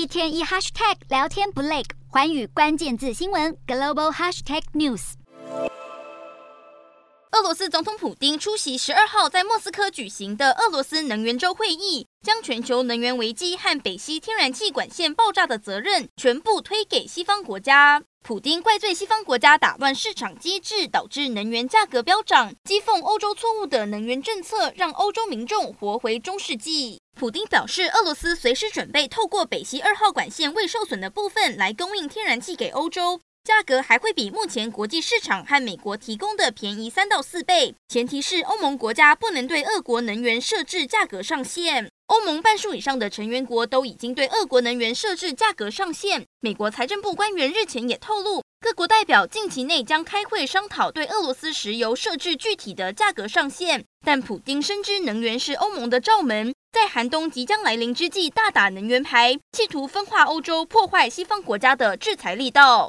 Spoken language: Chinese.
一天一 hashtag 聊天不累，环宇关键字新闻 global hashtag news。俄罗斯总统普丁出席十二号在莫斯科举行的俄罗斯能源周会议，将全球能源危机和北溪天然气管线爆炸的责任全部推给西方国家。普京怪罪西方国家打乱市场机制，导致能源价格飙涨，讥讽欧洲错误的能源政策，让欧洲民众活回中世纪。普丁表示，俄罗斯随时准备透过北溪二号管线未受损的部分来供应天然气给欧洲，价格还会比目前国际市场和美国提供的便宜三到四倍，前提是欧盟国家不能对俄国能源设置价格上限。欧盟半数以上的成员国都已经对俄国能源设置价格上限。美国财政部官员日前也透露，各国代表近期内将开会商讨对俄罗斯石油设置具体的价格上限。但普丁深知能源是欧盟的罩门，在寒冬即将来临之际大打能源牌，企图分化欧洲，破坏西方国家的制裁力道。